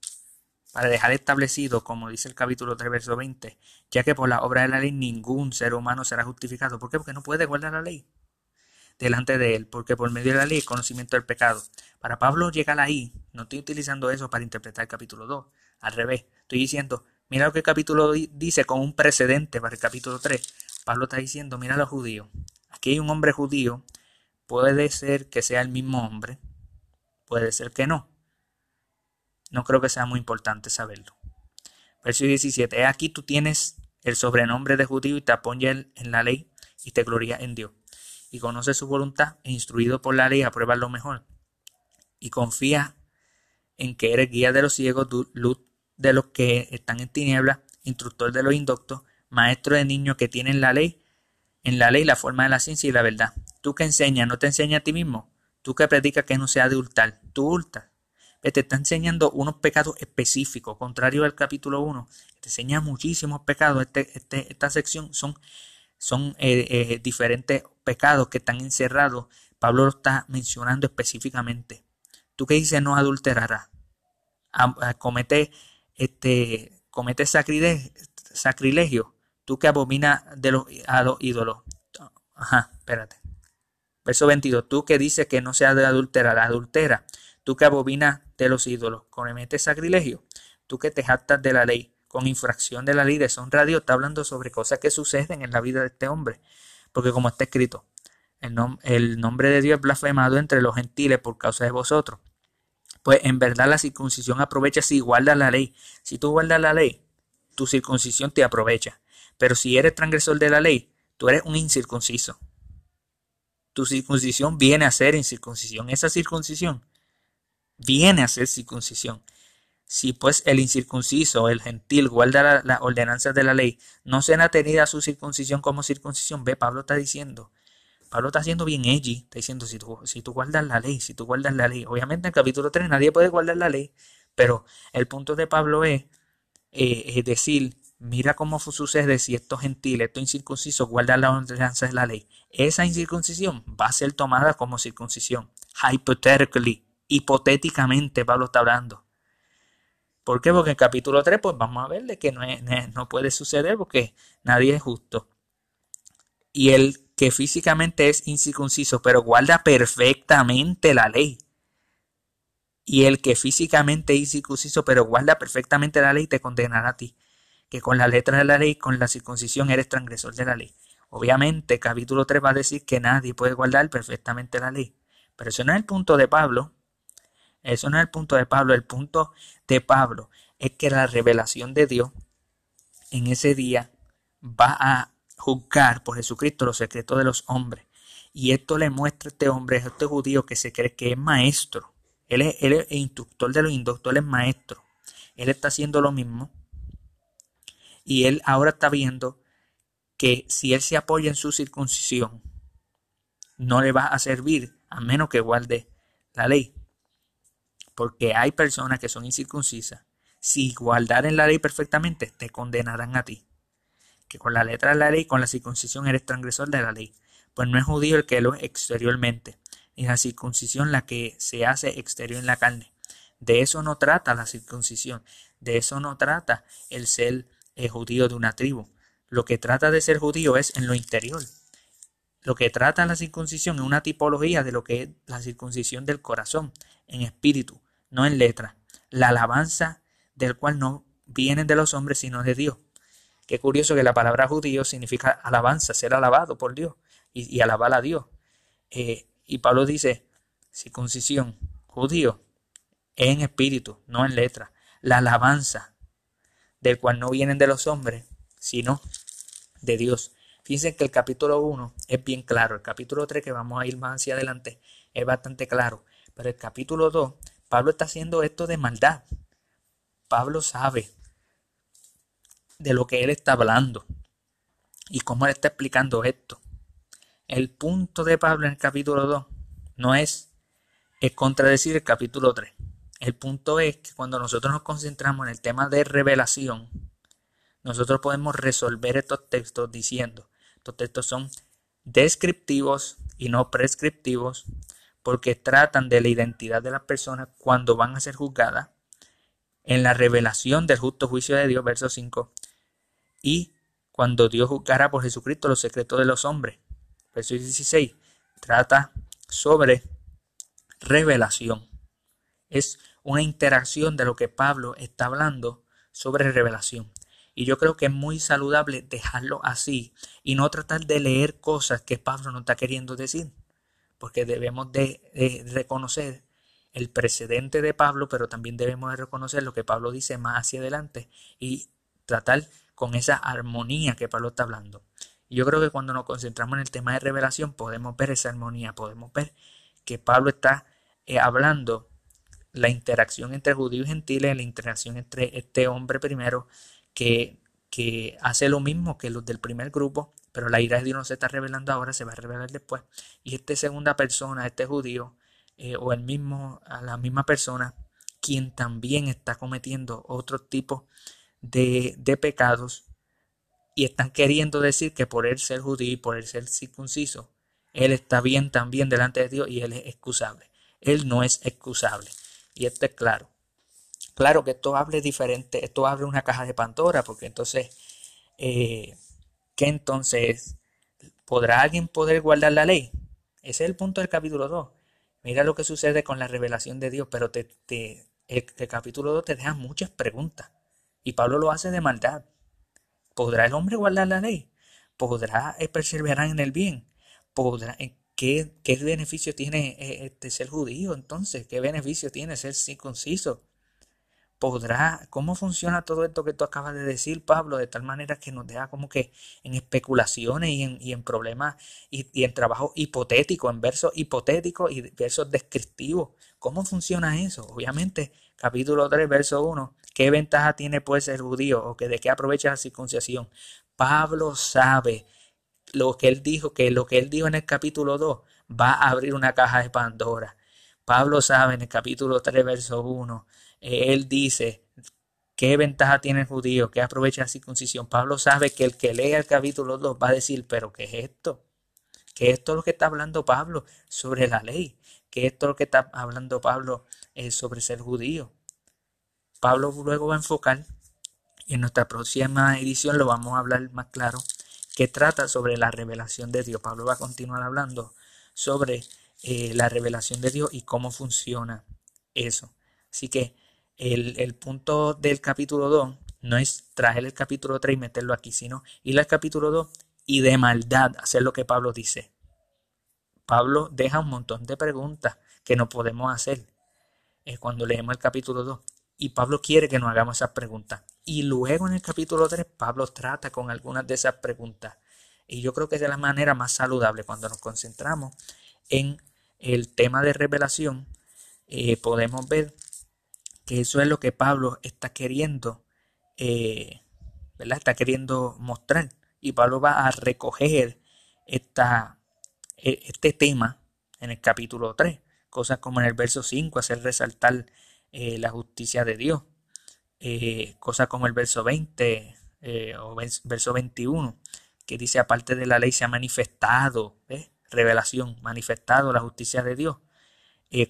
para dejar establecido, como dice el capítulo 3, verso 20, ya que por la obra de la ley ningún ser humano será justificado. ¿Por qué? Porque no puede guardar la ley delante de él, porque por medio de la ley conocimiento del pecado. Para Pablo llegar ahí, no estoy utilizando eso para interpretar el capítulo 2, al revés, estoy diciendo, mira lo que el capítulo dice como un precedente para el capítulo 3. Pablo está diciendo, mira los judíos, aquí hay un hombre judío, puede ser que sea el mismo hombre, puede ser que no. No creo que sea muy importante saberlo. Verso 17, aquí tú tienes el sobrenombre de judío y te apoyas en la ley y te gloria en Dios y conoce su voluntad e instruido por la ley aprueba lo mejor. Y confía en que eres guía de los ciegos, luz de los que están en tinieblas, instructor de los indoctos, maestro de niños que tienen la ley, en la ley la forma de la ciencia y la verdad. Tú que enseñas, no te enseñas a ti mismo. Tú que predicas que no sea de hurtar, tú hurtas. Te está enseñando unos pecados específicos, contrario al capítulo 1. Te enseña muchísimos pecados. Este, este, esta sección son son eh, eh, diferentes pecados que están encerrados, Pablo lo está mencionando específicamente. Tú que dices no adulterarás, comete, este, comete sacrilegio, sacrilegio, tú que abominas de los, a los ídolos. Ajá, espérate. Verso 22, tú que dices que no se ha de adulterar, adultera. Tú que abominas de los ídolos, comete sacrilegio. Tú que te jactas de la ley, con infracción de la ley de son radio está hablando sobre cosas que suceden en la vida de este hombre. Porque como está escrito, el, el nombre de Dios es blasfemado entre los gentiles por causa de vosotros. Pues en verdad la circuncisión aprovecha si guardas la ley. Si tú guardas la ley, tu circuncisión te aprovecha. Pero si eres transgresor de la ley, tú eres un incircunciso. Tu circuncisión viene a ser incircuncisión. Esa circuncisión viene a ser circuncisión. Si pues el incircunciso, el gentil, guarda las ordenanzas de la ley, no será tenida su circuncisión como circuncisión. Ve, Pablo está diciendo, Pablo está haciendo bien edgy, está diciendo, si tú, si tú guardas la ley, si tú guardas la ley. Obviamente en el capítulo 3 nadie puede guardar la ley, pero el punto de Pablo es, eh, es decir, Mira cómo sucede si estos gentiles, estos incircuncisos guardan la ordenanza de la ley. Esa incircuncisión va a ser tomada como circuncisión. Hypothetically, hipotéticamente Pablo está hablando. ¿Por qué? Porque en capítulo 3 pues vamos a ver de que no, no puede suceder porque nadie es justo. Y el que físicamente es incircunciso pero guarda perfectamente la ley. Y el que físicamente es incircunciso pero guarda perfectamente la ley te condenará a ti que con la letra de la ley, con la circuncisión, eres transgresor de la ley. Obviamente, capítulo 3 va a decir que nadie puede guardar perfectamente la ley. Pero eso no es el punto de Pablo. Eso no es el punto de Pablo. El punto de Pablo es que la revelación de Dios en ese día va a juzgar por Jesucristo los secretos de los hombres. Y esto le muestra a este hombre, a este judío que se cree que es maestro. Él es, él es instructor de los inductores, maestro. Él está haciendo lo mismo y él ahora está viendo que si él se apoya en su circuncisión, no le va a servir a menos que guarde la ley. Porque hay personas que son incircuncisas. Si guardaren la ley perfectamente, te condenarán a ti. Que con la letra de la ley, con la circuncisión, eres transgresor de la ley. Pues no es judío el que lo es exteriormente, ni la circuncisión la que se hace exterior en la carne. De eso no trata la circuncisión. De eso no trata el ser judío de una tribu. Lo que trata de ser judío es en lo interior. Lo que trata la circuncisión es una tipología de lo que es la circuncisión del corazón, en espíritu, no en letra. La alabanza del cual no viene de los hombres, sino de Dios. Qué curioso que la palabra judío significa alabanza, ser alabado por Dios y, alabar a Dios. Eh, y Pablo dice, circuncisión, judío, en espíritu, no en letra. La alabanza del cual no vienen de los hombres, sino de Dios. Fíjense que el capítulo 1 es bien claro, el capítulo 3 que vamos a ir más hacia adelante es bastante claro, pero el capítulo 2, Pablo está haciendo esto de maldad. Pablo sabe de lo que él está hablando y cómo él está explicando esto. El punto de Pablo en el capítulo 2 no es, es contradecir el capítulo 3. El punto es que cuando nosotros nos concentramos en el tema de revelación, nosotros podemos resolver estos textos diciendo, estos textos son descriptivos y no prescriptivos porque tratan de la identidad de las personas cuando van a ser juzgadas en la revelación del justo juicio de Dios, verso 5, y cuando Dios juzgará por Jesucristo los secretos de los hombres, verso 16, trata sobre revelación es una interacción de lo que Pablo está hablando sobre revelación. Y yo creo que es muy saludable dejarlo así y no tratar de leer cosas que Pablo no está queriendo decir. Porque debemos de, reconocer el precedente de Pablo, pero también debemos de reconocer lo que Pablo dice más hacia adelante y tratar con esa armonía que Pablo está hablando. Y yo creo que cuando nos concentramos en el tema de revelación podemos ver esa armonía, podemos ver que Pablo está eh, hablando la interacción entre judíos y gentiles, la interacción entre este hombre primero que, que hace lo mismo que los del primer grupo, pero la ira de Dios no se está revelando ahora, se va a revelar después. Y esta segunda persona, este judío, eh, o el mismo, a la misma persona, quien también está cometiendo otro tipo de, de pecados, y están queriendo decir que por él ser judío y por él ser circunciso, él está bien también delante de Dios y él es excusable. Él no es excusable. Y esto es claro. Claro que esto hable diferente, esto abre una caja de Pandora, porque entonces, eh, ¿qué entonces? ¿Podrá alguien poder guardar la ley? Ese es el punto del capítulo 2. Mira lo que sucede con la revelación de Dios, pero te, te, el, el capítulo 2 te deja muchas preguntas. Y Pablo lo hace de maldad. ¿Podrá el hombre guardar la ley? ¿Podrá perseverar en el bien? ¿Podrá, ¿qué, ¿Qué beneficio tiene eh, este ser judío entonces? ¿Qué beneficio tiene ser circunciso? podrá, cómo funciona todo esto que tú acabas de decir, Pablo, de tal manera que nos deja como que en especulaciones y en, y en problemas y, y, en trabajo hipotético, en versos hipotéticos y versos descriptivos. ¿Cómo funciona eso? Obviamente, capítulo 3, verso 1, ¿Qué ventaja tiene pues el judío o que de qué aprovecha la circuncisión? Pablo sabe lo que él dijo, que lo que él dijo en el capítulo 2 va a abrir una caja de Pandora. Pablo sabe en el capítulo 3, verso 1, eh, él dice, ¿qué ventaja tiene el judío? ¿Qué aprovecha la circuncisión? Pablo sabe que el que lea el capítulo 2 va a decir, pero ¿qué es esto? ¿Qué es esto lo que está hablando Pablo sobre la ley? ¿Qué es esto lo que está hablando Pablo eh, sobre ser judío? Pablo luego va a enfocar, y en nuestra próxima edición lo vamos a hablar más claro, que trata sobre la revelación de Dios. Pablo va a continuar hablando sobre eh, la revelación de Dios y cómo funciona eso. Así que el, el punto del capítulo 2 no es traer el capítulo 3 y meterlo aquí, sino ir al capítulo 2 y de maldad hacer lo que Pablo dice. Pablo deja un montón de preguntas que no podemos hacer eh, cuando leemos el capítulo 2. Y Pablo quiere que nos hagamos esas preguntas. Y luego en el capítulo 3, Pablo trata con algunas de esas preguntas. Y yo creo que es de la manera más saludable cuando nos concentramos en el tema de revelación. Eh, podemos ver que eso es lo que Pablo está queriendo, eh, ¿verdad? Está queriendo mostrar. Y Pablo va a recoger esta, e, este tema en el capítulo 3. Cosas como en el verso 5, hacer resaltar eh, la justicia de Dios. Eh, cosas como el verso 20 eh, o verso 21, que dice, aparte de la ley se ha manifestado, revelación, manifestado la justicia de Dios.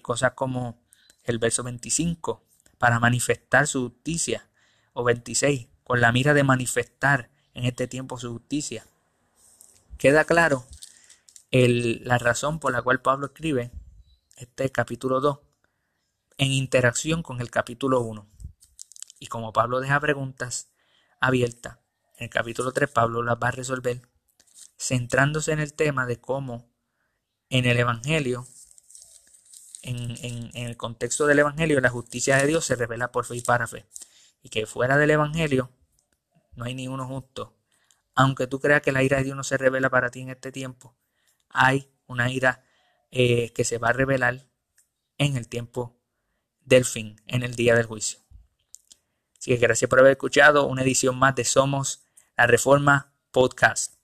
cosas como el verso 25, para manifestar su justicia, o 26, con la mira de manifestar en este tiempo su justicia. Queda claro el, la razón por la cual Pablo escribe este capítulo 2 en interacción con el capítulo 1. Y como Pablo deja preguntas abiertas, en el capítulo 3 Pablo las va a resolver centrándose en el tema de cómo en el Evangelio, en, el contexto del Evangelio, la justicia de Dios se revela por fe y para fe. Y que fuera del Evangelio no hay ni uno justo. Aunque tú creas que la ira de Dios no se revela para ti en este tiempo, hay una ira eh, que se va a revelar en el tiempo del fin en el día del juicio. Así que gracias por haber escuchado una edición más de Somos la Reforma Podcast.